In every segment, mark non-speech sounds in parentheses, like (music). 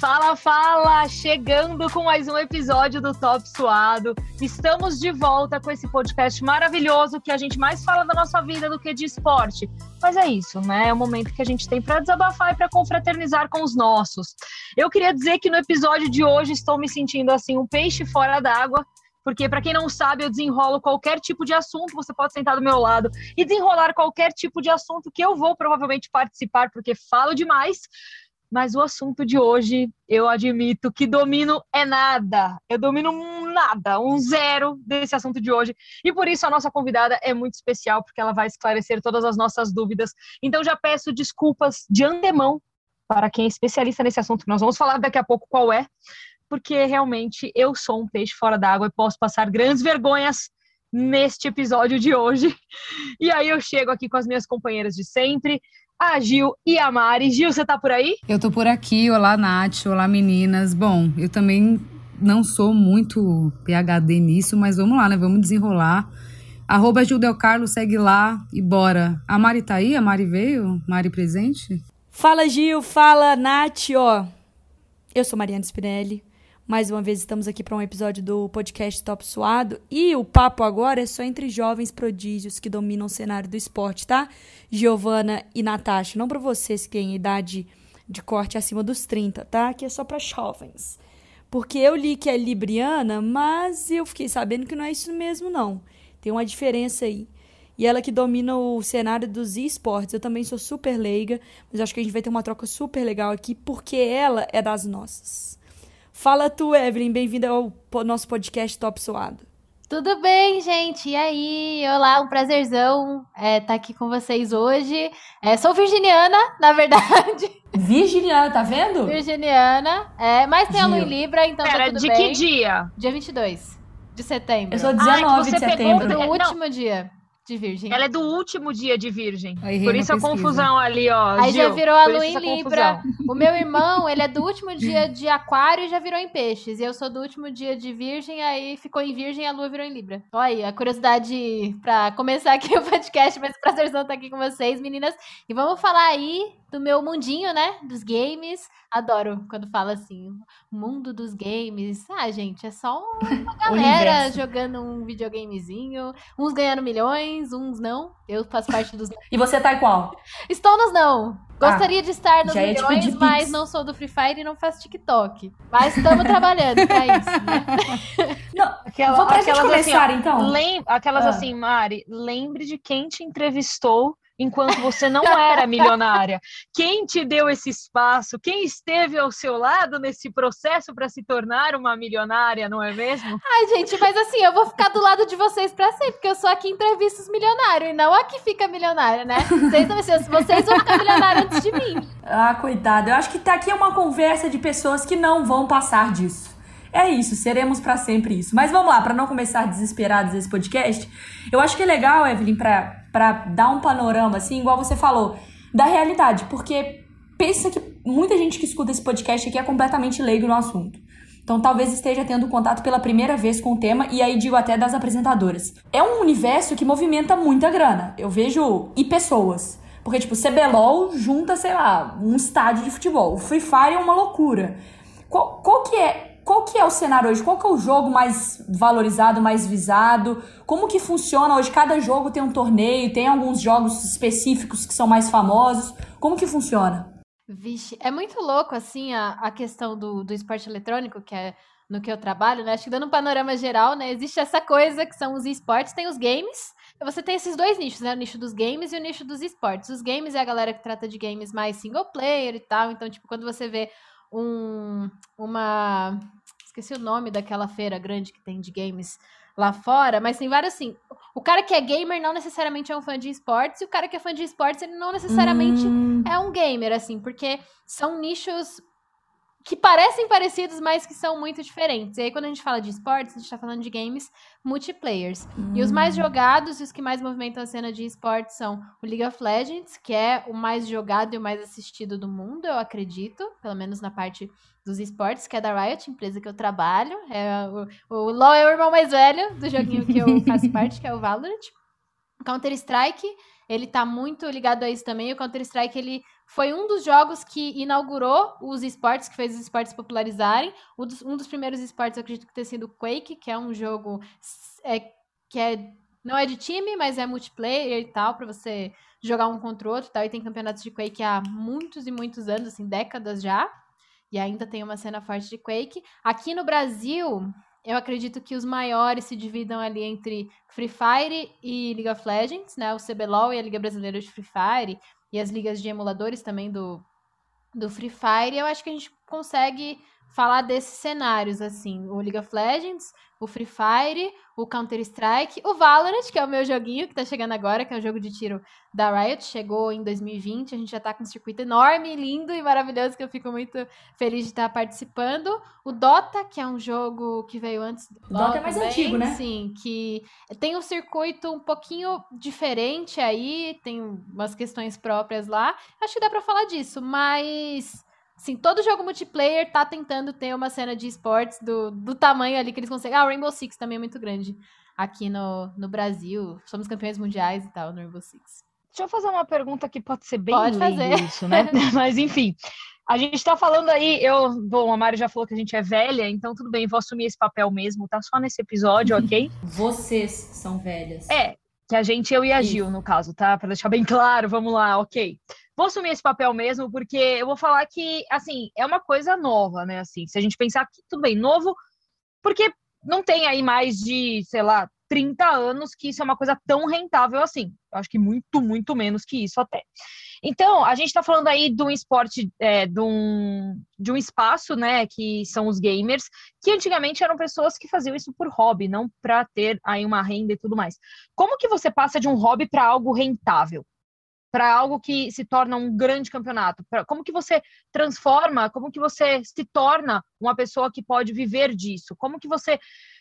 Fala, fala! Chegando com mais um episódio do Top Suado. Estamos de volta com esse podcast maravilhoso que a gente mais fala da nossa vida do que de esporte. Mas é isso, né? É o momento que a gente tem para desabafar e para confraternizar com os nossos. Eu queria dizer que no episódio de hoje estou me sentindo assim um peixe fora d'água, porque para quem não sabe, eu desenrolo qualquer tipo de assunto, você pode sentar do meu lado e desenrolar qualquer tipo de assunto que eu vou provavelmente participar, porque falo demais. Mas o assunto de hoje, eu admito que domino é nada. Eu domino nada, um zero desse assunto de hoje. E por isso a nossa convidada é muito especial, porque ela vai esclarecer todas as nossas dúvidas. Então já peço desculpas de antemão para quem é especialista nesse assunto. Nós vamos falar daqui a pouco qual é, porque realmente eu sou um peixe fora d'água e posso passar grandes vergonhas neste episódio de hoje. (laughs) E aí eu chego aqui com as minhas companheiras de sempre, a Gil e a Mari. Gil, você tá por aí? Eu tô por aqui. Olá, Nath. Olá, meninas. Bom, eu também não sou muito PHD nisso, mas vamos lá, né? Vamos desenrolar. Arroba Gil Del Carlos, segue lá e bora. A Mari tá aí? A Mari veio? Mari presente? Fala, Gil. Fala, Nath. Ó, eu sou Mariana Spinelli. Mais uma vez estamos aqui para um episódio do podcast Top Suado e o papo agora é só entre jovens prodígios que dominam o cenário do esporte, tá? Giovana e Natasha, não para vocês que têm idade de corte acima dos 30, tá? Que é só para jovens. Porque eu li que é libriana, mas eu fiquei sabendo que não é isso mesmo não. Tem uma diferença aí. E ela que domina o cenário dos esportes. Eu também sou super leiga, mas acho que a gente vai ter uma troca super legal aqui porque ela é das nossas. Fala tu, Evelyn, bem-vinda ao nosso podcast Top Suado. Tudo bem, gente? E aí? Olá, um prazerzão estar é, tá aqui com vocês hoje. É, sou virginiana, (laughs) na verdade. Virginiana, tá vendo? Virginiana, é, mas tem a Lua em Libra, então tá Pera, tá tudo de bem. de que dia? Dia 22 de setembro. Eu sou 19 ah, de setembro. Do último dia de Virgem. Ela é do último dia de Virgem. Aí, por isso a confusão ali, ó. Aí Gil, já virou a lua em Libra. O meu irmão, ele é do último dia de Aquário e já virou em Peixes. E eu sou do último dia de Virgem, aí ficou em Virgem e a lua virou em Libra. Olha aí, a curiosidade pra começar aqui (laughs) o podcast, mas prazerzão estar aqui com vocês, meninas. E vamos falar aí do meu mundinho, né? Dos games. Adoro quando fala assim, mundo dos games. Ah, gente, é só uma (laughs) galera jogando um videogamezinho, uns ganhando milhões, uns não. Eu faço parte dos. e você tá qual? Estou nos não. Gostaria ah, de estar nos milhões, mas não sou do Free Fire e não faço TikTok. Mas estamos trabalhando pra isso, né? (laughs) Não, Aquela, vou pra aquelas gente começar, assim, então. Lem aquelas ah. assim, Mari, lembre de quem te entrevistou enquanto você não era milionária. Quem te deu esse espaço? Quem esteve ao seu lado nesse processo para se tornar uma milionária, não é mesmo? Ai, gente, mas assim, eu vou ficar do lado de vocês para sempre, porque eu sou aqui entrevista os milionários e não a que fica milionária, né? Vocês, vocês vão ficar milionários antes de mim. Ah, coitado. Eu acho que tá aqui uma conversa de pessoas que não vão passar disso. É isso, seremos para sempre isso. Mas vamos lá, para não começar desesperados esse podcast, eu acho que é legal, Evelyn, para dar um panorama, assim, igual você falou, da realidade, porque pensa que muita gente que escuta esse podcast aqui é completamente leigo no assunto. Então talvez esteja tendo contato pela primeira vez com o tema, e aí digo até das apresentadoras. É um universo que movimenta muita grana. Eu vejo e pessoas. Porque, tipo, CBLOL junta, sei lá, um estádio de futebol. O Free Fire é uma loucura. Qual, qual que é qual que é o cenário hoje? Qual que é o jogo mais valorizado, mais visado? Como que funciona hoje? Cada jogo tem um torneio, tem alguns jogos específicos que são mais famosos. Como que funciona? Vixe, é muito louco, assim, a, a questão do, do esporte eletrônico, que é no que eu trabalho, né? Acho que dando um panorama geral, né? Existe essa coisa que são os esportes, tem os games. Você tem esses dois nichos, né? O nicho dos games e o nicho dos esportes. Os games é a galera que trata de games mais single player e tal. Então, tipo, quando você vê um, uma. Esqueci o nome daquela feira grande que tem de games lá fora, mas tem vários assim. O cara que é gamer não necessariamente é um fã de esportes, e o cara que é fã de esportes, ele não necessariamente hum. é um gamer, assim, porque são nichos que parecem parecidos, mas que são muito diferentes. E aí, quando a gente fala de esportes, a gente tá falando de games multiplayers. Hum. E os mais hum. jogados e os que mais movimentam a cena de esportes são o League of Legends, que é o mais jogado e o mais assistido do mundo, eu acredito, pelo menos na parte dos esportes, que é da Riot, empresa que eu trabalho. É o, o LoL é o irmão mais velho do joguinho que eu (laughs) faço parte, que é o Valorant. Counter-Strike ele tá muito ligado a isso também. O Counter-Strike, ele foi um dos jogos que inaugurou os esportes, que fez os esportes popularizarem. Um dos, um dos primeiros esportes, eu acredito que ter sido Quake, que é um jogo é, que é, não é de time, mas é multiplayer e tal, para você jogar um contra o outro e tal. E tem campeonatos de Quake há muitos e muitos anos, assim, décadas já. E ainda tem uma cena forte de Quake. Aqui no Brasil, eu acredito que os maiores se dividam ali entre Free Fire e League of Legends, né? O CBLOL e a Liga Brasileira de Free Fire e as ligas de emuladores também do, do Free Fire. Eu acho que a gente consegue falar desses cenários, assim, o League of Legends, o Free Fire, o Counter-Strike, o Valorant, que é o meu joguinho que tá chegando agora, que é o jogo de tiro da Riot, chegou em 2020, a gente já tá com um circuito enorme, lindo e maravilhoso, que eu fico muito feliz de estar participando. O Dota, que é um jogo que veio antes do Dota. Dota é mais antigo, né? Sim, que tem um circuito um pouquinho diferente aí, tem umas questões próprias lá. Acho que dá para falar disso, mas Sim, todo jogo multiplayer tá tentando ter uma cena de esportes do, do tamanho ali que eles conseguem. Ah, o Rainbow Six também é muito grande aqui no, no Brasil. Somos campeões mundiais e tal no Rainbow Six. Deixa eu fazer uma pergunta que pode ser bem pode fazer. isso, né? (laughs) (laughs) Mas enfim, a gente tá falando aí, eu, bom, a Mari já falou que a gente é velha, então tudo bem, vou assumir esse papel mesmo, tá só nesse episódio, (laughs) ok? Vocês são velhas. É, que a gente, eu e a Gil, no caso, tá? Pra deixar bem claro, vamos lá, ok vou assumir esse papel mesmo, porque eu vou falar que, assim, é uma coisa nova, né? Assim, se a gente pensar que tudo bem, novo, porque não tem aí mais de, sei lá, 30 anos que isso é uma coisa tão rentável assim. Eu acho que muito, muito menos que isso até. Então, a gente está falando aí de um esporte, é, de, um, de um espaço, né, que são os gamers, que antigamente eram pessoas que faziam isso por hobby, não para ter aí uma renda e tudo mais. Como que você passa de um hobby para algo rentável? para algo que se torna um grande campeonato? Pra, como que você transforma, como que você se torna uma pessoa que pode viver disso? Como que você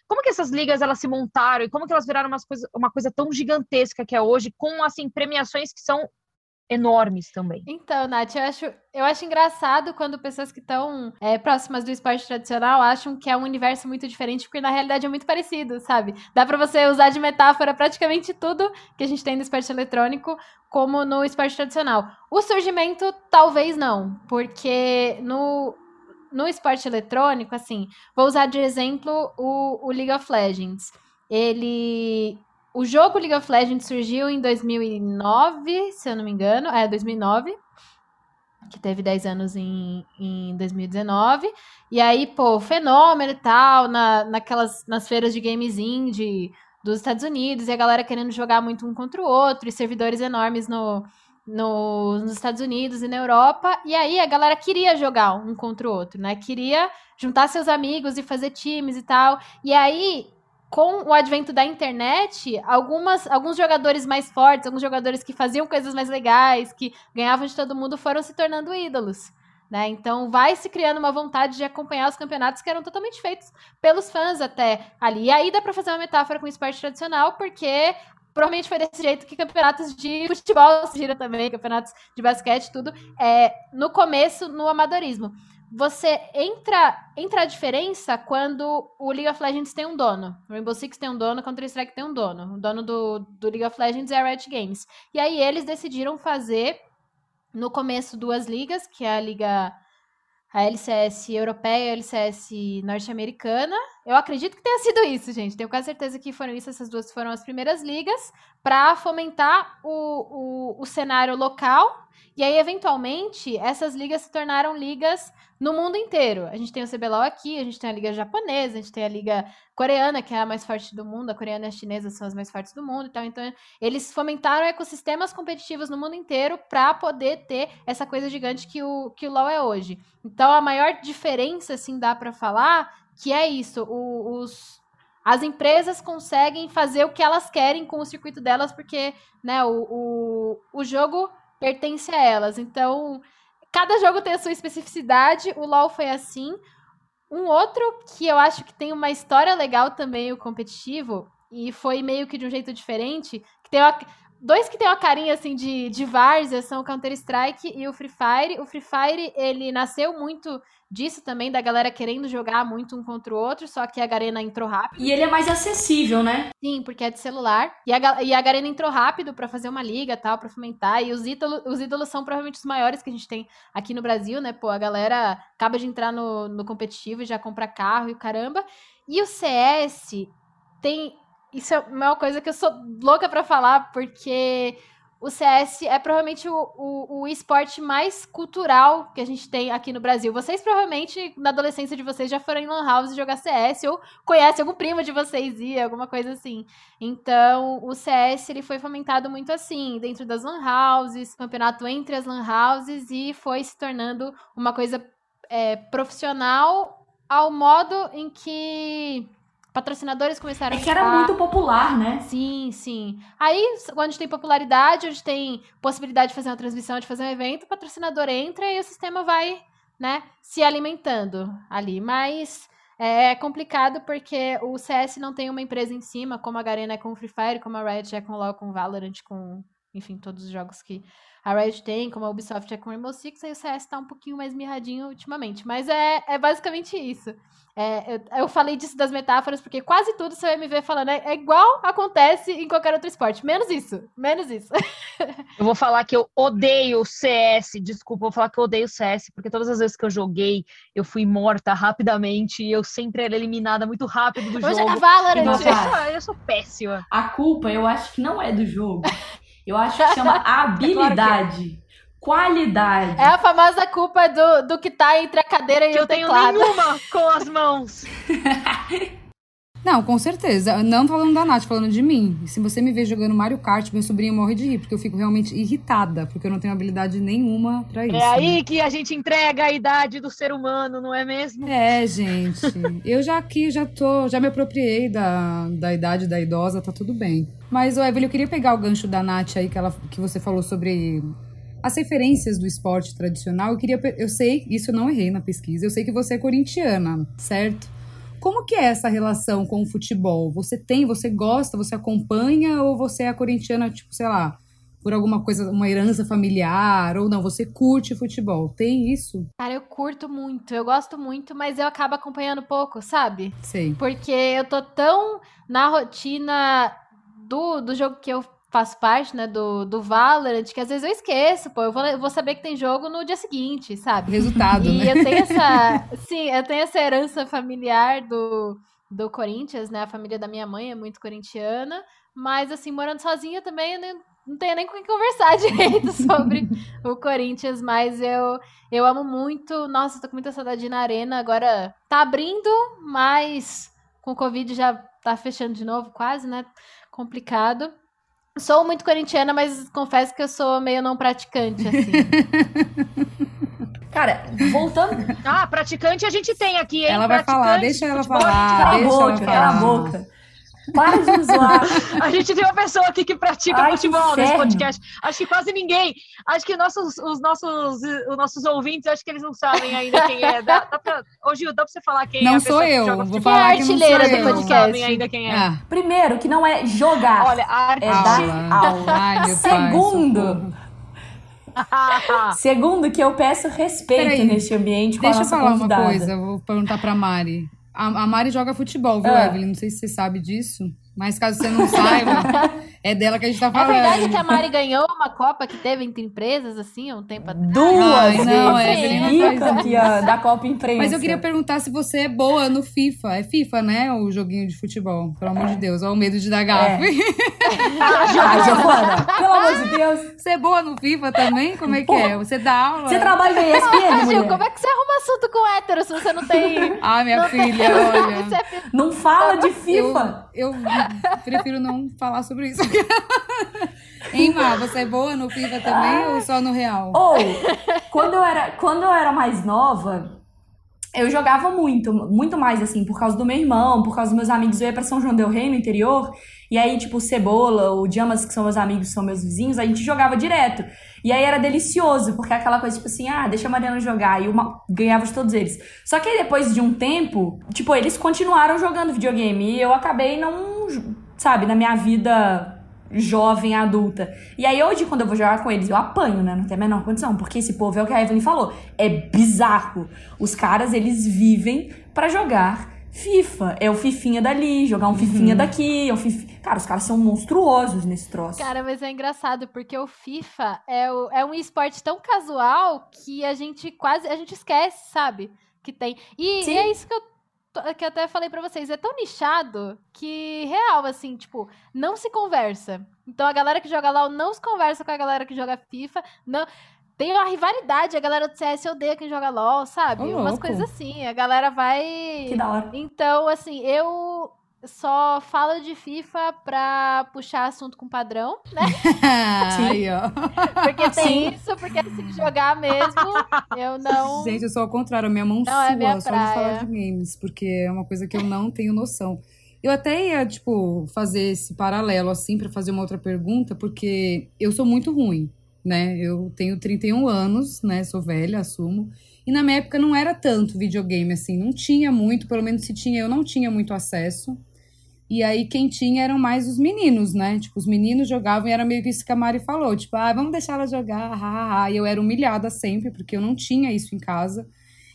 como que essas ligas elas se montaram e como que elas viraram coisa, uma coisa tão gigantesca que é hoje, com assim premiações que são enormes também. Então, Nath, eu acho, eu acho engraçado quando pessoas que estão é, próximas do esporte tradicional acham que é um universo muito diferente, porque na realidade é muito parecido, sabe? Dá para você usar de metáfora praticamente tudo que a gente tem no esporte eletrônico, como no esporte tradicional. O surgimento, talvez não, porque no, no esporte eletrônico, assim, vou usar de exemplo o, o League of Legends. Ele o jogo League of Legends surgiu em 2009, se eu não me engano. É, 2009. Que teve 10 anos em, em 2019. E aí, pô, fenômeno e tal, na, naquelas, nas feiras de games indie dos Estados Unidos. E a galera querendo jogar muito um contra o outro. E servidores enormes no, no, nos Estados Unidos e na Europa. E aí a galera queria jogar um contra o outro, né? Queria juntar seus amigos e fazer times e tal. E aí com o advento da internet, algumas, alguns jogadores mais fortes, alguns jogadores que faziam coisas mais legais, que ganhavam de todo mundo, foram se tornando ídolos. Né? Então vai se criando uma vontade de acompanhar os campeonatos que eram totalmente feitos pelos fãs até ali. E aí dá para fazer uma metáfora com o esporte tradicional, porque provavelmente foi desse jeito que campeonatos de futebol surgiram também, campeonatos de basquete, tudo, é, no começo, no amadorismo você entra entra a diferença quando o League of Legends tem um dono. O Rainbow Six tem um dono, Counter-Strike tem um dono. O dono do, do League of Legends é a Riot Games. E aí eles decidiram fazer no começo duas ligas, que é a liga a LCS europeia e a LCS norte-americana. Eu acredito que tenha sido isso, gente. Tenho quase certeza que foram isso. Essas duas foram as primeiras ligas para fomentar o, o, o cenário local. E aí, eventualmente, essas ligas se tornaram ligas no mundo inteiro. A gente tem o CBLOL aqui, a gente tem a liga japonesa, a gente tem a liga coreana, que é a mais forte do mundo, a coreana e a chinesa são as mais fortes do mundo e tal. Então, eles fomentaram ecossistemas competitivos no mundo inteiro para poder ter essa coisa gigante que o, que o LoL é hoje. Então, a maior diferença, assim, dá para falar que é isso, o, os, as empresas conseguem fazer o que elas querem com o circuito delas, porque né, o, o, o jogo pertence a elas. Então, cada jogo tem a sua especificidade. O LoL foi assim. Um outro que eu acho que tem uma história legal também, o competitivo, e foi meio que de um jeito diferente, que tem uma, dois que tem uma carinha assim de, de várzea são o Counter-Strike e o Free Fire. O Free Fire, ele nasceu muito disso também, da galera querendo jogar muito um contra o outro, só que a Garena entrou rápido. E ele é mais acessível, né? Sim, porque é de celular. E a, e a Garena entrou rápido para fazer uma liga tal, pra fomentar. E os ídolos, os ídolos são provavelmente os maiores que a gente tem aqui no Brasil, né? Pô, a galera acaba de entrar no, no competitivo e já compra carro e caramba. E o CS tem. Isso é uma coisa que eu sou louca para falar, porque o CS é provavelmente o, o, o, esporte mais cultural que a gente tem aqui no Brasil. Vocês provavelmente, na adolescência de vocês, já foram em Lan House jogar CS, ou conhecem algum primo de vocês e alguma coisa assim. Então, o CS ele foi fomentado muito assim, dentro das Lan Houses, campeonato entre as Lan Houses, e foi se tornando uma coisa é, profissional ao modo em que patrocinadores começaram é que era muito popular, né? Sim, sim. Aí, quando a gente tem popularidade, a gente tem possibilidade de fazer uma transmissão, de fazer um evento, o patrocinador entra e o sistema vai, né, se alimentando ali. Mas é complicado porque o CS não tem uma empresa em cima, como a Garena é com o Free Fire, como a Riot é com o LoL, com o Valorant, com, enfim, todos os jogos que a Riot tem, como a Ubisoft é com o Rainbow Six, aí o CS tá um pouquinho mais mirradinho ultimamente. Mas é, é basicamente isso. É, eu, eu, falei disso das metáforas, porque quase tudo você vai me ver falando é, é, igual acontece em qualquer outro esporte. Menos isso. Menos isso. (laughs) eu vou falar que eu odeio CS. Desculpa, eu vou falar que eu odeio CS, porque todas as vezes que eu joguei, eu fui morta rapidamente e eu sempre era eliminada muito rápido do Vou jogo. Jogar Valorant. Nossa, eu sou péssima. A culpa, eu acho que não é do jogo. (laughs) Eu acho que chama (laughs) habilidade. É qualidade. É a famosa culpa do, do que tá entre a cadeira e que o eu teclado. tenho nenhuma com as mãos. (laughs) Não, com certeza. Não falando da Nath, falando de mim. Se você me ver jogando Mario Kart, meu sobrinho morre de rir, porque eu fico realmente irritada, porque eu não tenho habilidade nenhuma para isso. É aí né? que a gente entrega a idade do ser humano, não é mesmo? É, gente. eu já aqui já tô, já me apropriei da, da idade da idosa, tá tudo bem. Mas, o Evelyn, eu queria pegar o gancho da Nath aí que, ela, que você falou sobre as referências do esporte tradicional, eu queria. Eu sei, isso eu não errei na pesquisa, eu sei que você é corintiana, certo? Como que é essa relação com o futebol? Você tem, você gosta, você acompanha ou você é corintiana, tipo, sei lá, por alguma coisa, uma herança familiar ou não? Você curte futebol? Tem isso? Cara, eu curto muito, eu gosto muito, mas eu acabo acompanhando pouco, sabe? Sei. Porque eu tô tão na rotina do, do jogo que eu faço parte, né, do, do Valorant, que às vezes eu esqueço, pô, eu vou, eu vou saber que tem jogo no dia seguinte, sabe? Resultado, e né? eu tenho essa, (laughs) sim, eu tenho essa herança familiar do, do Corinthians, né, a família da minha mãe é muito corintiana, mas assim, morando sozinha também, eu nem, não tenho nem com quem conversar (laughs) direito sobre o Corinthians, mas eu, eu amo muito, nossa, tô com muita saudade na arena, agora tá abrindo, mas com o Covid já tá fechando de novo, quase, né, complicado. Sou muito corintiana, mas confesso que eu sou meio não praticante, assim. (laughs) Cara, voltando. Ah, praticante a gente tem aqui, hein? Ela vai falar, deixa ela falar. Cala a deixa boca, ela falar. cala a boca. Para de me zoar. A gente tem uma pessoa aqui que pratica Ai, futebol que nesse podcast. Acho que quase ninguém. Acho que nossos, os, nossos, os nossos ouvintes, acho que eles não sabem ainda quem é. Dá, dá pra, ô, Gil, dá pra você falar quem Não é a sou que eu, joga vou falar Quem é a que não artilheira sou do eu. Não podcast? sabem ainda quem é. Ah, Primeiro, que não é jogar. Olha, a é arte... dar aula. (laughs) Ai, meu pai, (laughs) Segundo, (laughs) segundo que eu peço respeito Peraí, neste ambiente com a Deixa eu falar convidada. uma coisa, vou perguntar pra Mari. A, a Mari joga futebol, viu, Ah. Evelyn? Não sei se você sabe disso, mas caso você não saiba, (laughs) é dela que a gente tá É falando. verdade que a Mari ganhou uma Copa que teve entre empresas, assim, há um tempo atrás. Duas Ai, não, vezes Evelyn, bicampeã da Copa Imprensa. Mas eu queria perguntar se você é boa no FIFA. É FIFA, né? O joguinho de futebol. Pelo amor de Deus. Olha o medo de dar gafe. (laughs) Ah, Giovana, pelo amor de Deus. Você é boa no FIFA também? Como é que é? Você dá aula? Você trabalha na Ah, ESPN, Gil, como é que você arruma assunto com hétero se você não tem. (laughs) Ah, minha não tem- filha, (laughs) olha. Você é Não fala de FIFA. Eu, eu prefiro não falar sobre isso. (laughs) Hein, Má? Você é boa no FIFA também ou só no real? Ou, quando eu era, quando eu era mais nova, eu jogava muito, muito mais assim, por causa do meu irmão, por causa dos meus amigos. Eu ia pra São João del Rei, no interior, e aí, tipo, o Cebola, o Diamas, que são meus amigos, são meus vizinhos, a gente jogava direto. E aí era delicioso, porque é aquela coisa, tipo assim, ah, deixa a Mariana jogar, e uma ganhava de todos eles. Só que aí, depois de um tempo, tipo, eles continuaram jogando videogame, e eu acabei não, sabe, na minha vida jovem, adulta. E aí hoje, quando eu vou jogar com eles, eu apanho, né? Não tem a menor condição. Porque esse povo é o que a Evelyn falou. É bizarro. Os caras, eles vivem para jogar FIFA. É o Fifinha dali, jogar um Fifinha uhum. daqui. É um Fifinha... Cara, os caras são monstruosos nesse troço. Cara, mas é engraçado, porque o FIFA é, o, é um esporte tão casual que a gente quase. A gente esquece, sabe? Que tem. E, e é isso que eu que eu até falei para vocês, é tão nichado que, real, assim, tipo, não se conversa. Então a galera que joga LOL não se conversa com a galera que joga FIFA, não... Tem uma rivalidade, a galera do CS odeia quem joga LOL, sabe? Oh, Umas coisas assim, a galera vai... Que da hora. Então, assim, eu só falo de FIFA pra puxar assunto com padrão, né? (laughs) Aí, ó. Porque tem Sim. isso, porque assim, jogar mesmo, eu não. Gente, eu sou ao contrário, a minha mão não é sua, é minha só praia. de falar de games, porque é uma coisa que eu não tenho noção. Eu até ia, tipo, fazer esse paralelo, assim, para fazer uma outra pergunta, porque eu sou muito ruim, né? Eu tenho 31 anos, né? Sou velha, assumo. E na minha época não era tanto videogame, assim, não tinha muito, pelo menos se tinha, eu não tinha muito acesso. E aí quem tinha eram mais os meninos, né? Tipo, os meninos jogavam e era meio que isso que a Mari falou. Tipo, ah, vamos deixar ela jogar, ha, ha. E eu era humilhada sempre, porque eu não tinha isso em casa.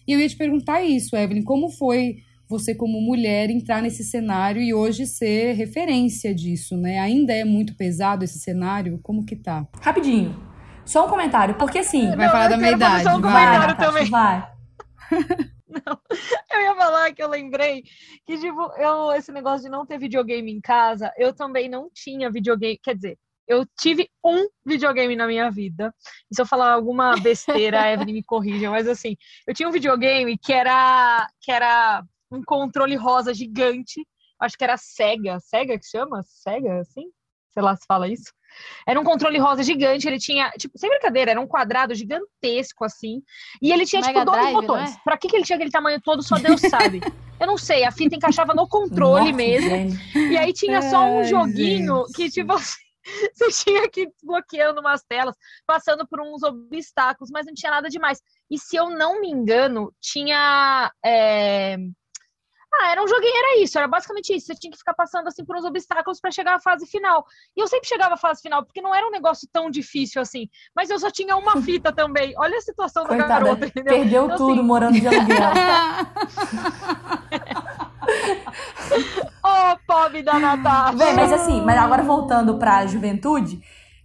E eu ia te perguntar isso, Evelyn, como foi você como mulher entrar nesse cenário e hoje ser referência disso, né? Ainda é muito pesado esse cenário? Como que tá? Rapidinho. Só um comentário, porque assim... Vai não, falar da minha idade, só um vai. também. Vai. (laughs) Eu ia falar que eu lembrei que, tipo, eu, esse negócio de não ter videogame em casa, eu também não tinha videogame. Quer dizer, eu tive um videogame na minha vida. E se eu falar alguma besteira, a Evelyn me corrija, mas assim, eu tinha um videogame que era, que era um controle rosa gigante. Acho que era Sega. Sega que chama? Sega, assim? Sei lá se fala isso. Era um controle rosa gigante, ele tinha, tipo, sem brincadeira, era um quadrado gigantesco, assim. E ele tinha, Mega tipo, dois Drive, botões. É? Pra que, que ele tinha aquele tamanho todo, só Deus (laughs) sabe. Eu não sei, a fita encaixava no controle Nossa, mesmo. Gente. E aí tinha só um joguinho que, tipo, (laughs) você tinha que ir desbloqueando umas telas, passando por uns obstáculos, mas não tinha nada demais. E se eu não me engano, tinha. É ah, era um joguinho, era isso, era basicamente isso. Você tinha que ficar passando assim por uns obstáculos para chegar à fase final. E eu sempre chegava à fase final, porque não era um negócio tão difícil assim. Mas eu só tinha uma fita (laughs) também. Olha a situação Coitada, da garota, entendeu? Perdeu então, tudo assim... morando de aluguel. (laughs) oh, pobre da Natasha. Bem, mas assim, mas agora voltando pra juventude,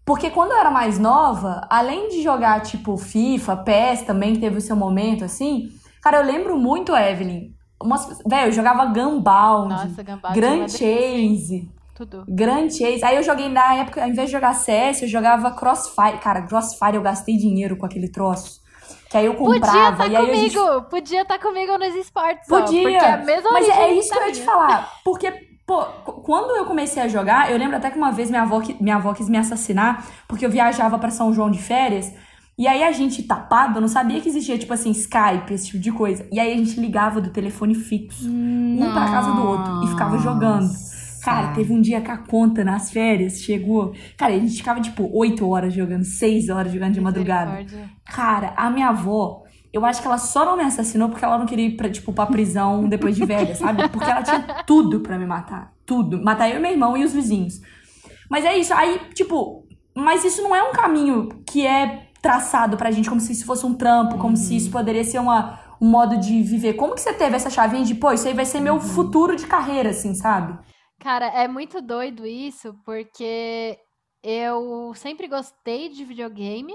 porque quando eu era mais nova, além de jogar tipo FIFA, PES também, que teve o seu momento assim, cara, eu lembro muito, Evelyn, Umas, velho, eu jogava Gunbound, Nossa, Gunbound Grand Chase. Tudo. Grand Chase. Aí eu joguei na época, ao invés de jogar CS, eu jogava Crossfire. Cara, Crossfire eu gastei dinheiro com aquele troço. Que aí eu comprava. Podia tá comigo, gente... podia estar tá comigo nos esportes. Podia. Ó, porque é a mesma Mas é isso que eu ia te falar. (laughs) Porque, pô, quando eu comecei a jogar, eu lembro até que uma vez minha avó, minha avó quis me assassinar, porque eu viajava para São João de férias. E aí a gente, tapado, não sabia que existia, tipo assim, Skype, esse tipo de coisa. E aí a gente ligava do telefone fixo, um pra casa do outro, e ficava jogando. Cara, teve um dia que a conta nas férias chegou. Cara, a gente ficava, tipo, oito horas jogando, seis horas jogando de madrugada. Cara, a minha avó, eu acho que ela só não me assassinou porque ela não queria ir pra, tipo, pra prisão depois de velha, sabe? Porque ela tinha tudo para me matar. Tudo. Matar eu e meu irmão e os vizinhos. Mas é isso. Aí, tipo, mas isso não é um caminho que é traçado pra gente como se isso fosse um trampo, como uhum. se isso poderia ser uma, um modo de viver. Como que você teve essa chavinha de, pô, isso aí vai ser meu uhum. futuro de carreira, assim, sabe? Cara, é muito doido isso, porque eu sempre gostei de videogame,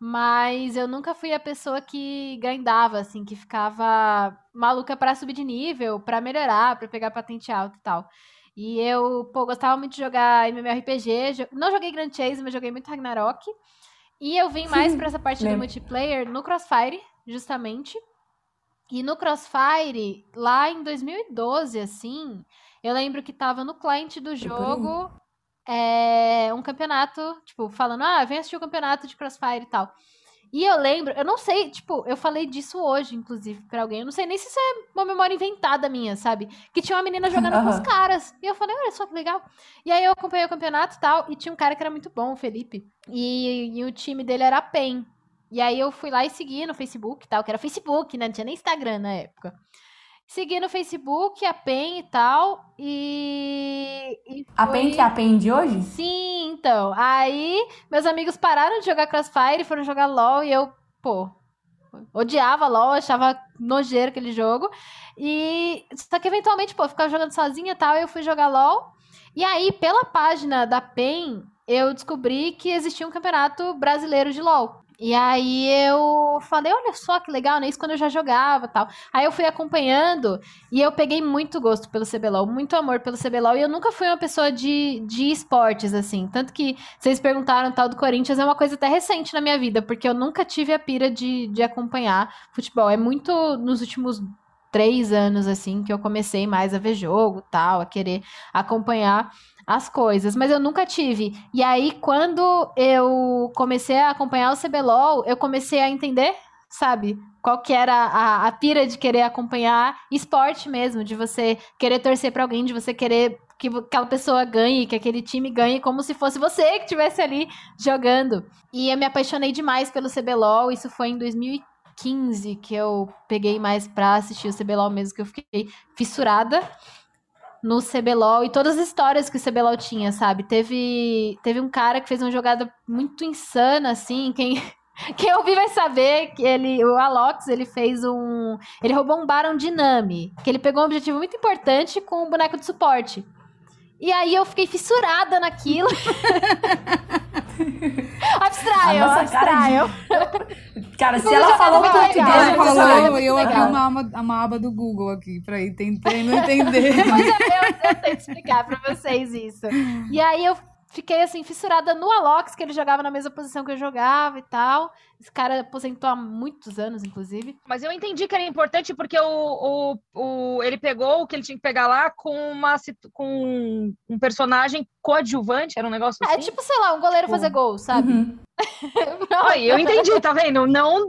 mas eu nunca fui a pessoa que grindava, assim, que ficava maluca para subir de nível, para melhorar, para pegar patente alta e tal. E eu, pô, gostava muito de jogar MMORPG. Não joguei Grand Chase, mas joguei muito Ragnarok. E eu vim mais para essa (laughs) parte do multiplayer no Crossfire, justamente. E no Crossfire, lá em 2012, assim, eu lembro que tava no cliente do jogo é, um campeonato, tipo, falando, ah, vem assistir o campeonato de Crossfire e tal. E eu lembro, eu não sei, tipo, eu falei disso hoje, inclusive, pra alguém. Eu não sei nem se isso é uma memória inventada minha, sabe? Que tinha uma menina jogando uhum. com (laughs) os caras. E eu falei, olha só que legal. E aí eu acompanhei o campeonato e tal. E tinha um cara que era muito bom, o Felipe. E, e o time dele era a PEN. E aí eu fui lá e segui no Facebook e tal, que era Facebook, né? Não tinha nem Instagram na época. Segui no Facebook a PEN e tal. E. e a PEN que é a PEN de hoje? Sim, então. Aí meus amigos pararam de jogar Crossfire e foram jogar LOL e eu, pô. Odiava LOL, achava nojeiro aquele jogo. E. Só que eventualmente, pô, ficava jogando sozinha e tal. eu fui jogar LOL. E aí, pela página da PEN, eu descobri que existia um campeonato brasileiro de LOL. E aí eu falei, olha só que legal, né? Isso quando eu já jogava tal. Aí eu fui acompanhando e eu peguei muito gosto pelo CBLOL, muito amor pelo CBLOL. E eu nunca fui uma pessoa de, de esportes, assim. Tanto que vocês perguntaram tal do Corinthians, é uma coisa até recente na minha vida, porque eu nunca tive a pira de, de acompanhar futebol. É muito nos últimos três anos, assim, que eu comecei mais a ver jogo tal, a querer acompanhar as coisas, mas eu nunca tive. E aí, quando eu comecei a acompanhar o CBLOL, eu comecei a entender, sabe, qual que era a, a pira de querer acompanhar esporte mesmo, de você querer torcer para alguém, de você querer que aquela pessoa ganhe, que aquele time ganhe, como se fosse você que estivesse ali jogando. E eu me apaixonei demais pelo CBLOL, isso foi em 2015 que eu peguei mais pra assistir o CBLOL mesmo, que eu fiquei fissurada no CBLOL e todas as histórias que o CBLOL tinha, sabe? Teve, teve um cara que fez uma jogada muito insana, assim, quem... (laughs) Quem ouvir vai saber que ele, o Alox, ele fez um. Ele roubou um Baron Dinami. Que ele pegou um objetivo muito importante com um boneco de suporte. E aí eu fiquei fissurada naquilo. (laughs) (laughs) abstraio, abstraio. De... Cara, se ela falou português, ela falou, eu abri uma aba, uma aba do Google aqui pra (laughs) entender, não entender. Mas eu, eu, eu tenho que explicar pra vocês isso. E aí eu fiquei assim, fissurada no Alox, que ele jogava na mesma posição que eu jogava e tal. Esse cara aposentou há muitos anos, inclusive. Mas eu entendi que era importante porque o, o, o ele pegou o que ele tinha que pegar lá com, uma, com um personagem coadjuvante, era um negócio é, assim? É tipo, sei lá, um goleiro tipo... fazer gol, sabe? Uhum. (laughs) Aí, eu entendi, tá vendo? Não,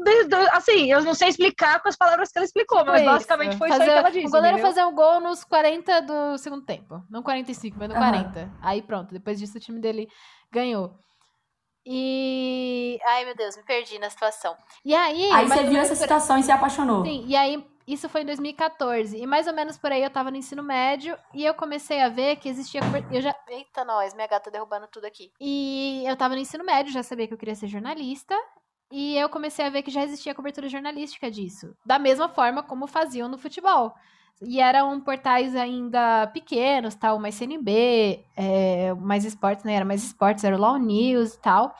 assim, eu não sei explicar com as palavras que ela explicou, tipo mas isso. basicamente foi fazer, isso aí que ela disse. O goleiro entendeu? fazer um gol nos 40 do segundo tempo. Não 45, mas no uhum. 40. Aí pronto, depois disso o time dele ganhou. E. Ai, meu Deus, me perdi na situação. E aí. Aí você viu essa situação e se apaixonou. Sim, e aí isso foi em 2014. E mais ou menos por aí eu tava no ensino médio e eu comecei a ver que existia. Eu já. Eita, nós, minha gata derrubando tudo aqui. E eu tava no ensino médio, já sabia que eu queria ser jornalista. E eu comecei a ver que já existia cobertura jornalística disso. Da mesma forma como faziam no futebol. E eram portais ainda pequenos, tal, mais CNB, é, mais esportes, né? Era mais esportes, era o Law News e tal.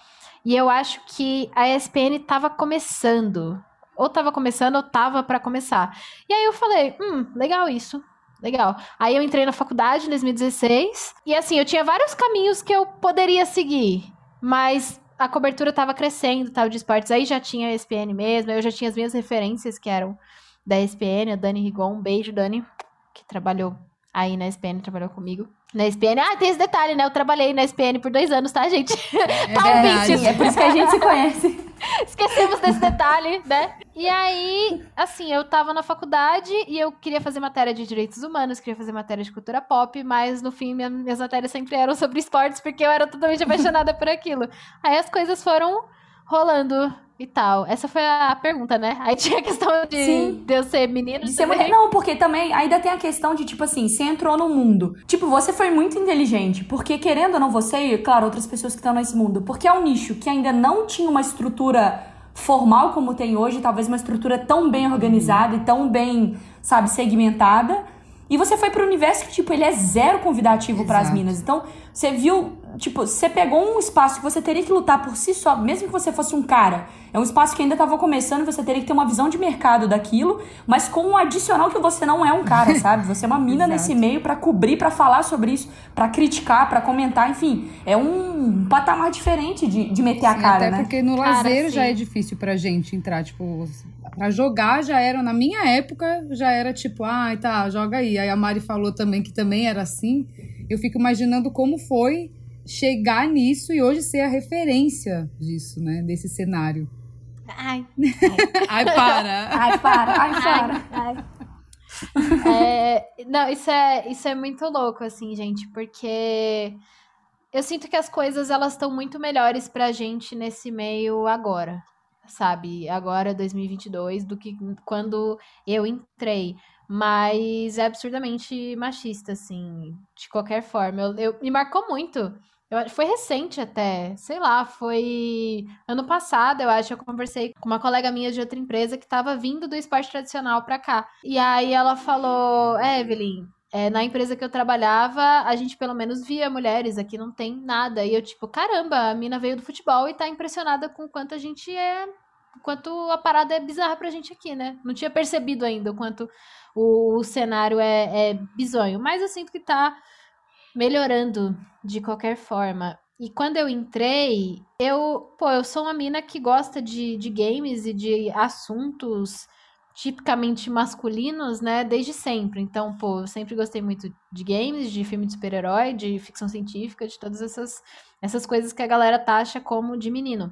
E eu acho que a ESPN estava começando. Ou estava começando ou estava para começar. E aí eu falei, hum, legal isso. Legal. Aí eu entrei na faculdade em 2016. E assim, eu tinha vários caminhos que eu poderia seguir. Mas a cobertura estava crescendo, tal, de esportes. Aí já tinha a ESPN mesmo, eu já tinha as minhas referências, que eram da ESPN, a Dani Rigon. Um beijo, Dani, que trabalhou aí na ESPN, trabalhou comigo. Na ESPN. Ah, tem esse detalhe, né? Eu trabalhei na ESPN por dois anos, tá, gente? (laughs) É tá verdade. É por isso que a gente se conhece. (laughs) Esquecemos desse detalhe, né? E aí, assim, eu tava na faculdade e eu queria fazer matéria de direitos humanos, queria fazer matéria de cultura pop, mas no fim minhas matérias sempre eram sobre esportes, porque eu era totalmente apaixonada por aquilo. Aí as coisas foram rolando e tal. Essa foi a pergunta, né? Aí (laughs) tinha a questão de, Sim. de eu ser menino. De ser mulher. Não, porque também ainda tem a questão de, tipo assim, você entrou no mundo. Tipo, você foi muito inteligente. Porque, querendo ou não, você e, claro, outras pessoas que estão nesse mundo. Porque é um nicho que ainda não tinha uma estrutura formal como tem hoje, talvez uma estrutura tão bem organizada e tão bem, sabe, segmentada. E você foi pro universo que, tipo, ele é zero convidativo para as minas. Então, você viu tipo, você pegou um espaço que você teria que lutar por si só, mesmo que você fosse um cara. É um espaço que ainda estava começando, você teria que ter uma visão de mercado daquilo, mas com um adicional que você não é um cara, (laughs) sabe? Você é uma mina nesse meio para cobrir, para falar sobre isso, para criticar, para comentar, enfim. É um patamar diferente de, de meter sim, a cara, até né? porque no cara, lazer sim. já é difícil pra gente entrar, tipo, Pra jogar já era, na minha época, já era tipo, ai, ah, tá, joga aí. Aí a Mari falou também que também era assim. Eu fico imaginando como foi chegar nisso e hoje ser a referência disso, né? Desse cenário. Ai. (laughs) Ai, para. Ai, para. Ai, para. Ai, ai. É, não, isso é, isso é muito louco, assim, gente, porque eu sinto que as coisas elas estão muito melhores pra gente nesse meio agora, sabe? Agora, 2022, do que quando eu entrei. Mas é absurdamente machista, assim, de qualquer forma. Eu, eu me marcou muito. Eu, foi recente até, sei lá, foi ano passado, eu acho, eu conversei com uma colega minha de outra empresa que estava vindo do esporte tradicional para cá. E aí ela falou, Evelyn, é, na empresa que eu trabalhava, a gente pelo menos via mulheres, aqui não tem nada. E eu, tipo, caramba, a mina veio do futebol e tá impressionada com o quanto a gente é. Quanto a parada é bizarra pra gente aqui, né? Não tinha percebido ainda o quanto o, o cenário é, é bizonho. Mas eu sinto que tá melhorando de qualquer forma. E quando eu entrei, eu, pô, eu sou uma mina que gosta de, de games e de assuntos tipicamente masculinos, né, desde sempre. Então, pô, eu sempre gostei muito de games, de filme de super-herói, de ficção científica, de todas essas, essas coisas que a galera taxa como de menino.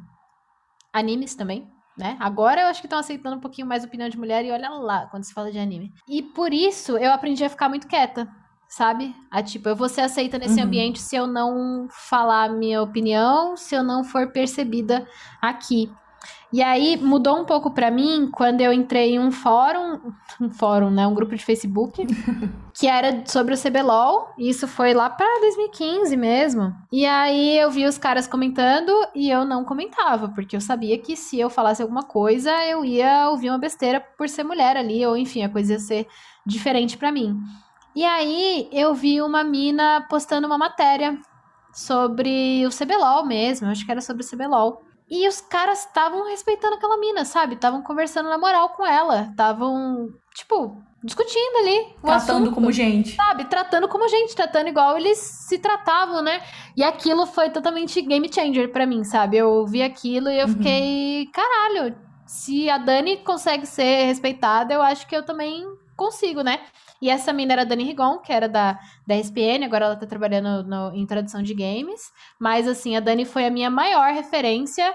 Animes também, né? Agora eu acho que estão aceitando um pouquinho mais opinião de mulher e olha lá quando se fala de anime. E por isso eu aprendi a ficar muito quieta, sabe? A tipo, eu vou ser aceita nesse uhum. ambiente se eu não falar minha opinião, se eu não for percebida aqui. E aí mudou um pouco para mim quando eu entrei em um fórum, um fórum, né, um grupo de Facebook, (laughs) que era sobre o CBLOL, isso foi lá para 2015 mesmo. E aí eu vi os caras comentando e eu não comentava, porque eu sabia que se eu falasse alguma coisa, eu ia ouvir uma besteira por ser mulher ali, ou enfim, a coisa ia ser diferente para mim. E aí eu vi uma mina postando uma matéria sobre o CBLOL mesmo, eu acho que era sobre o CBLOL. E os caras estavam respeitando aquela mina, sabe? Estavam conversando na moral com ela. Estavam, tipo, discutindo ali. Tratando assunto, como gente. Sabe? Tratando como gente, tratando igual eles se tratavam, né? E aquilo foi totalmente game changer para mim, sabe? Eu vi aquilo e eu uhum. fiquei, caralho, se a Dani consegue ser respeitada, eu acho que eu também consigo, né? E essa mina era a Dani Rigon, que era da, da ESPN, agora ela tá trabalhando no, em tradução de games. Mas, assim, a Dani foi a minha maior referência.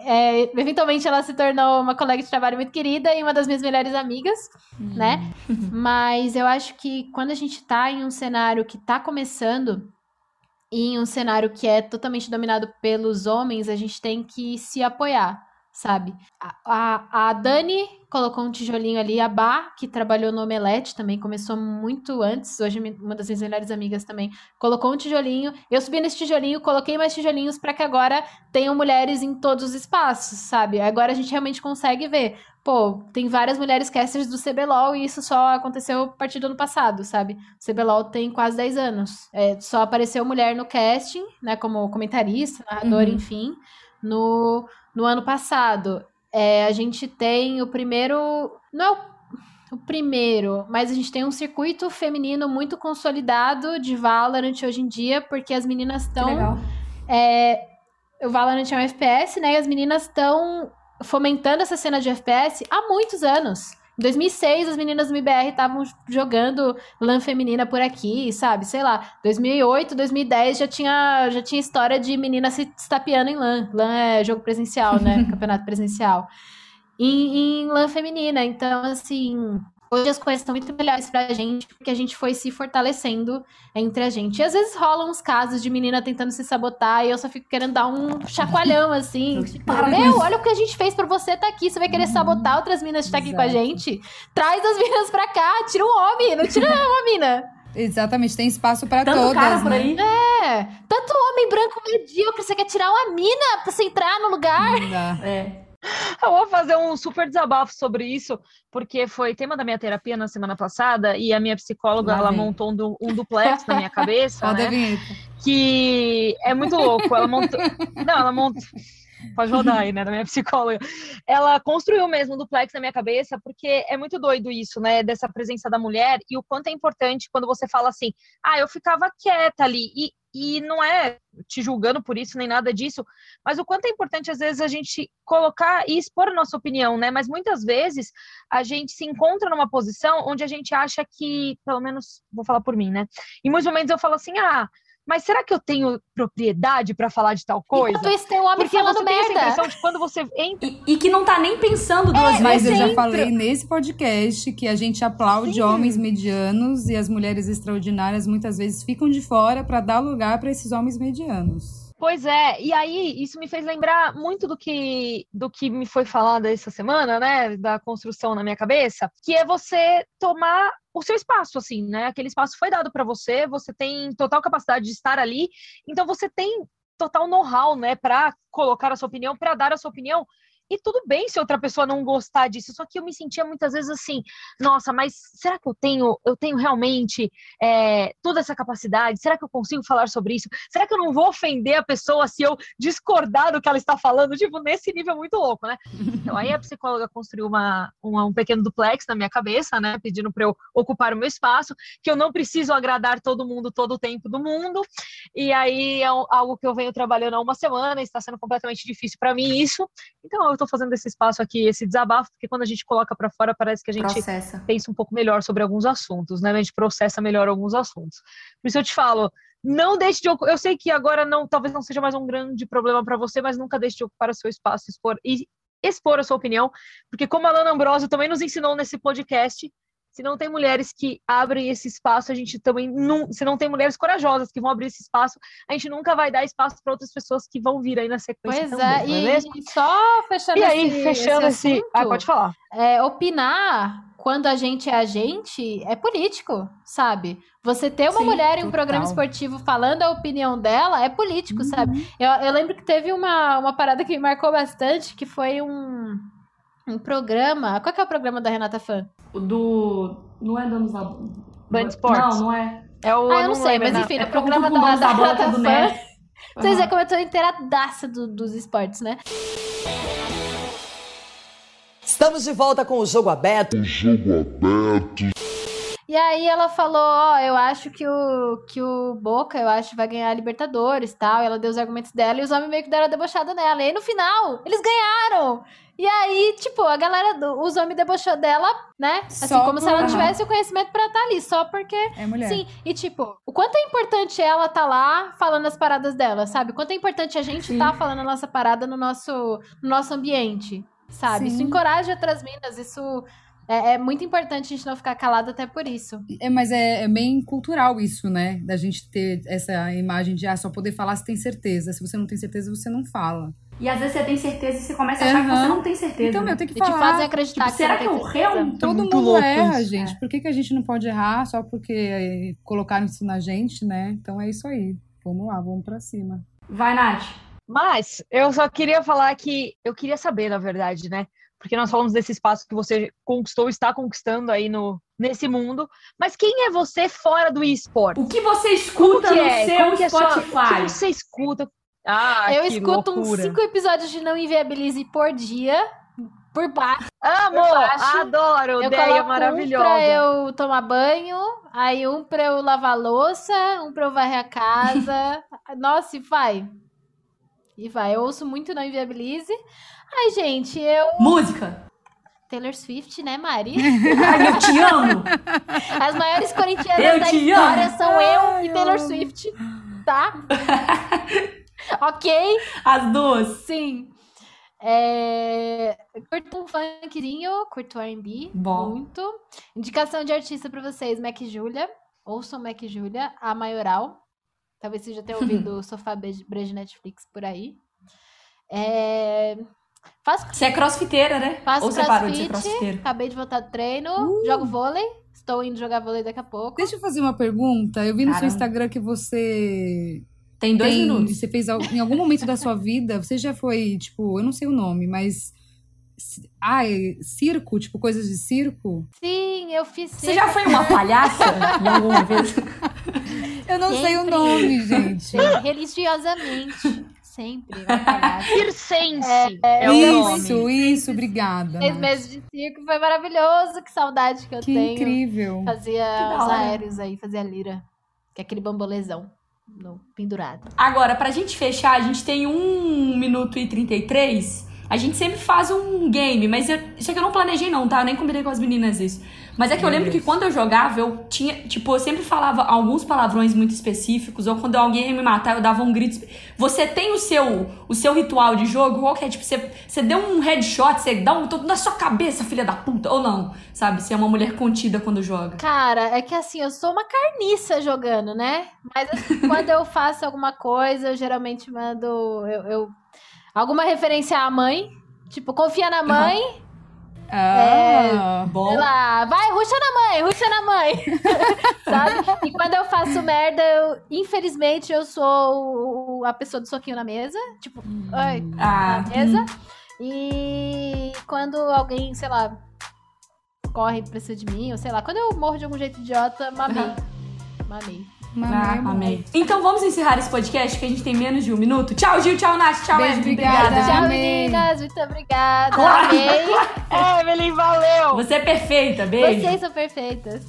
É, eventualmente ela se tornou uma colega de trabalho muito querida e uma das minhas melhores amigas, uhum. né? (laughs) Mas eu acho que quando a gente tá em um cenário que tá começando, e em um cenário que é totalmente dominado pelos homens, a gente tem que se apoiar sabe? A, a, a, Dani colocou um tijolinho ali, a Bá, que trabalhou no Omelete também, começou muito antes, hoje uma das minhas melhores amigas também, colocou um tijolinho. Eu subi nesse tijolinho, coloquei mais tijolinhos para que agora tenham mulheres em todos os espaços, sabe? Agora a gente realmente consegue ver. Pô, tem várias mulheres casters do CBLOL e isso só aconteceu a partir do ano passado, sabe? O CBLOL tem quase 10 anos. É, só apareceu mulher no casting, né, como comentarista, narrador, uhum. enfim, no no ano passado. É, a gente tem o primeiro. Não é o o primeiro, mas a gente tem um circuito feminino muito consolidado de Valorant hoje em dia, porque as meninas estão. É, o Valorant é um FPS, né? E as meninas estão fomentando essa cena de FPS há muitos anos. Em 2006, as meninas do MBR estavam jogando LAN feminina por aqui, sabe? Sei lá. 2008, 2010 já tinha, já tinha história de meninas se estapeando em LAN. LAN é jogo presencial, né? (laughs) Campeonato presencial. Em, em LAN feminina. Então, assim, Hoje as coisas estão muito melhores pra gente, porque a gente foi se fortalecendo entre a gente. E às vezes rolam uns casos de menina tentando se sabotar e eu só fico querendo dar um chacoalhão, assim. (laughs) tipo, meu, olha o que a gente fez pra você estar tá aqui. Você vai querer sabotar outras minas que estar tá aqui com a gente? Traz as minas pra cá, tira um homem, não tira (laughs) uma mina. Exatamente, tem espaço para todas, cara por né? aí. É, tanto homem branco medíocre, você quer tirar uma mina pra você entrar no lugar? Não dá. É. (laughs) Eu vou fazer um super desabafo sobre isso, porque foi tema da minha terapia na semana passada e a minha psicóloga ela montou um, um, duplex na minha cabeça, (laughs) né? Que é muito louco. Ela montou. Não, ela montou. Pode rodar aí, né, da minha psicóloga. Ela construiu mesmo um duplex na minha cabeça, porque é muito doido isso, né, dessa presença da mulher e o quanto é importante quando você fala assim, ah, eu ficava quieta ali. E, e não é te julgando por isso nem nada disso, mas o quanto é importante às vezes a gente colocar e expor a nossa opinião, né? Mas muitas vezes a gente se encontra numa posição onde a gente acha que, pelo menos vou falar por mim, né? Em muitos momentos eu falo assim: "Ah, mas será que eu tenho propriedade para falar de tal coisa? Enquanto isso tem um homem Porque falando você merda. tem essa impressão de quando você entra... E, e que não tá nem pensando duas é, vezes. Mas eu já entra... falei nesse podcast que a gente aplaude Sim. homens medianos e as mulheres extraordinárias muitas vezes ficam de fora para dar lugar para esses homens medianos. Pois é, e aí isso me fez lembrar muito do que do que me foi falado essa semana, né, da construção na minha cabeça, que é você tomar o seu espaço, assim, né? Aquele espaço foi dado para você, você tem total capacidade de estar ali, então você tem total know-how, né, para colocar a sua opinião, para dar a sua opinião, e tudo bem se outra pessoa não gostar disso, só que eu me sentia muitas vezes assim, nossa, mas será que eu tenho, eu tenho realmente é, toda essa capacidade? Será que eu consigo falar sobre isso? Será que eu não vou ofender a pessoa se eu discordar do que ela está falando? Tipo, nesse nível muito louco, né? Então aí a psicóloga construiu uma, uma um pequeno duplex na minha cabeça, né? Pedindo para eu ocupar o meu espaço, que eu não preciso agradar todo mundo todo o tempo do mundo. E aí é algo que eu venho trabalhando há uma semana, está sendo completamente difícil para mim isso. Então eu tô fazendo esse espaço aqui, esse desabafo, porque quando a gente coloca para fora, parece que a gente processa. pensa um pouco melhor sobre alguns assuntos, né? A gente processa melhor alguns assuntos. Por isso eu te falo, não deixe de eu sei que agora não, talvez não seja mais um grande problema para você, mas nunca deixe de ocupar o seu espaço, expor e expor a sua opinião, porque como a Lana Ambrosio também nos ensinou nesse podcast, se não tem mulheres que abrem esse espaço, a gente também não. Se não tem mulheres corajosas que vão abrir esse espaço, a gente nunca vai dar espaço para outras pessoas que vão vir aí na sequência. Pois também, é, e, e só fechando E aí, esse, fechando esse. esse... ah, pode falar. É, opinar quando a gente é a gente é político, sabe? Você ter uma Sim, mulher em um programa esportivo falando a opinião dela é político, uhum. sabe? Eu, eu lembro que teve uma, uma parada que me marcou bastante, que foi um um programa. Qual que é o programa da Renata Fã? O do. Não é Danos da. Band Sports. Não, não é. É o. Ah, eu não, não sei, mas enfim, é o programa da, da, Renata Fã. Né? Vocês veem como eu tô inteiradaça do, dos esportes, né? Estamos de volta com o jogo aberto. O jogo aberto. E aí ela falou, ó, oh, eu acho que o, que o Boca, eu acho, vai ganhar a Libertadores tal. E ela deu os argumentos dela e os homens meio que deram a debochada nela. E aí no final, eles ganharam! E aí, tipo, a galera, os homens debochou dela, né? Assim, só como por... se ela não tivesse o conhecimento para estar tá ali, só porque. É mulher. Sim, e tipo, o quanto é importante ela tá lá falando as paradas dela, sabe? O quanto é importante a gente Sim. tá falando a nossa parada no nosso, no nosso ambiente, sabe? Sim. Isso encoraja outras minas, isso é, é, muito importante a gente não ficar calado até por isso. É, mas é, é, bem cultural isso, né? Da gente ter essa imagem de ah, só poder falar se tem certeza. Se você não tem certeza, você não fala. E às vezes você tem certeza e você começa a achar uhum. que você não tem certeza. Então, eu tenho que e falar. te fazem acreditar tipo, que será que eu realmente Todo mundo erra, isso. gente. Por que, que a gente não pode errar só porque eh, colocaram isso na gente, né? Então é isso aí. Vamos lá, vamos pra cima. Vai, Nath. Mas eu só queria falar que eu queria saber, na verdade, né? Porque nós falamos desse espaço que você conquistou, está conquistando aí no, nesse mundo. Mas quem é você fora do esporte? O que você escuta que no é? seu que Spotify? Sua, o que você escuta? Ah, eu escuto loucura. uns cinco episódios de Não Inviabilize por dia. Por baixo. Amo! Por baixo. Adoro! Eu ideia maravilhosa. Um pra eu tomar banho, aí um pra eu lavar louça, um pra eu varrer a casa. (laughs) Nossa, e vai. E vai. Eu ouço muito Não Inviabilize. Ai, gente, eu. Música! Taylor Swift, né, Mari? (laughs) Ai, eu te amo! As maiores corintianas eu da história amo. são eu Ai, e Taylor Swift, tá? (laughs) ok? As duas. Sim. É... Curto um funkzinho, curto R&B, muito. Indicação de artista pra vocês, Mac Julia. Ouçam Mac Julia, a maioral. Talvez você já tenha ouvido o (laughs) Sofá Brejo Netflix por aí. É... Faço... Você é crossfiteira, né? Faço Ou você parou de ser crossfiteira? Acabei de voltar do treino, uh. jogo vôlei. Estou indo jogar vôlei daqui a pouco. Deixa eu fazer uma pergunta. Eu vi no Caramba. seu Instagram que você tem dois tem, minutos. Você fez em algum momento da sua vida, você já foi, tipo, eu não sei o nome, mas. Ai, circo, tipo, coisas de circo? Sim, eu fiz circo. Você já foi uma palhaça (laughs) em alguma vez? Eu não Sempre. sei o nome, gente. Religiosamente sempre vai pagar. (laughs) Circense. É, é isso, nome. isso, obrigada. Seis meses de circo foi maravilhoso, que saudade que eu que tenho. incrível. Fazia os aéreos aí, fazia lira. Que é aquele bambolezão no pendurado. Agora, pra gente fechar, a gente tem um minuto e 33. a gente sempre faz um game, mas eu, isso aqui eu não planejei não, tá? Eu nem combinei com as meninas isso. Mas é que eu lembro que quando eu jogava, eu tinha, tipo, eu sempre falava alguns palavrões muito específicos, ou quando alguém ia me matar, eu dava um grito. Você tem o seu o seu ritual de jogo? Qual que é? Tipo, você, você deu um headshot, você dá um todo na sua cabeça, filha da puta, ou não? Sabe? Você é uma mulher contida quando joga. Cara, é que assim, eu sou uma carniça jogando, né? Mas assim, (laughs) quando eu faço alguma coisa, eu geralmente mando. Eu, eu- alguma referência à mãe. Tipo, confia na mãe. Ah, Bom. Sei lá, vai, ruxa na mãe, ruxa na mãe. (laughs) Sabe? E quando eu faço merda, eu, infelizmente, eu sou a pessoa do soquinho na mesa. Tipo, ai, Ah, na mesa. E quando alguém, sei lá, corre pra cima de mim, ou sei lá, quando eu morro de algum jeito idiota, mamei. Mamei. Ah, amei. Então vamos encerrar esse podcast que a gente tem menos de um minuto. Tchau, Gil. Tchau, Nath. Tchau, Beijo, Evelyn. obrigada. Tchau, Amei. meninas. Muito obrigada. Claro. Amei. Evelyn, valeu! Você é perfeita. Beijo. Vocês são perfeitas.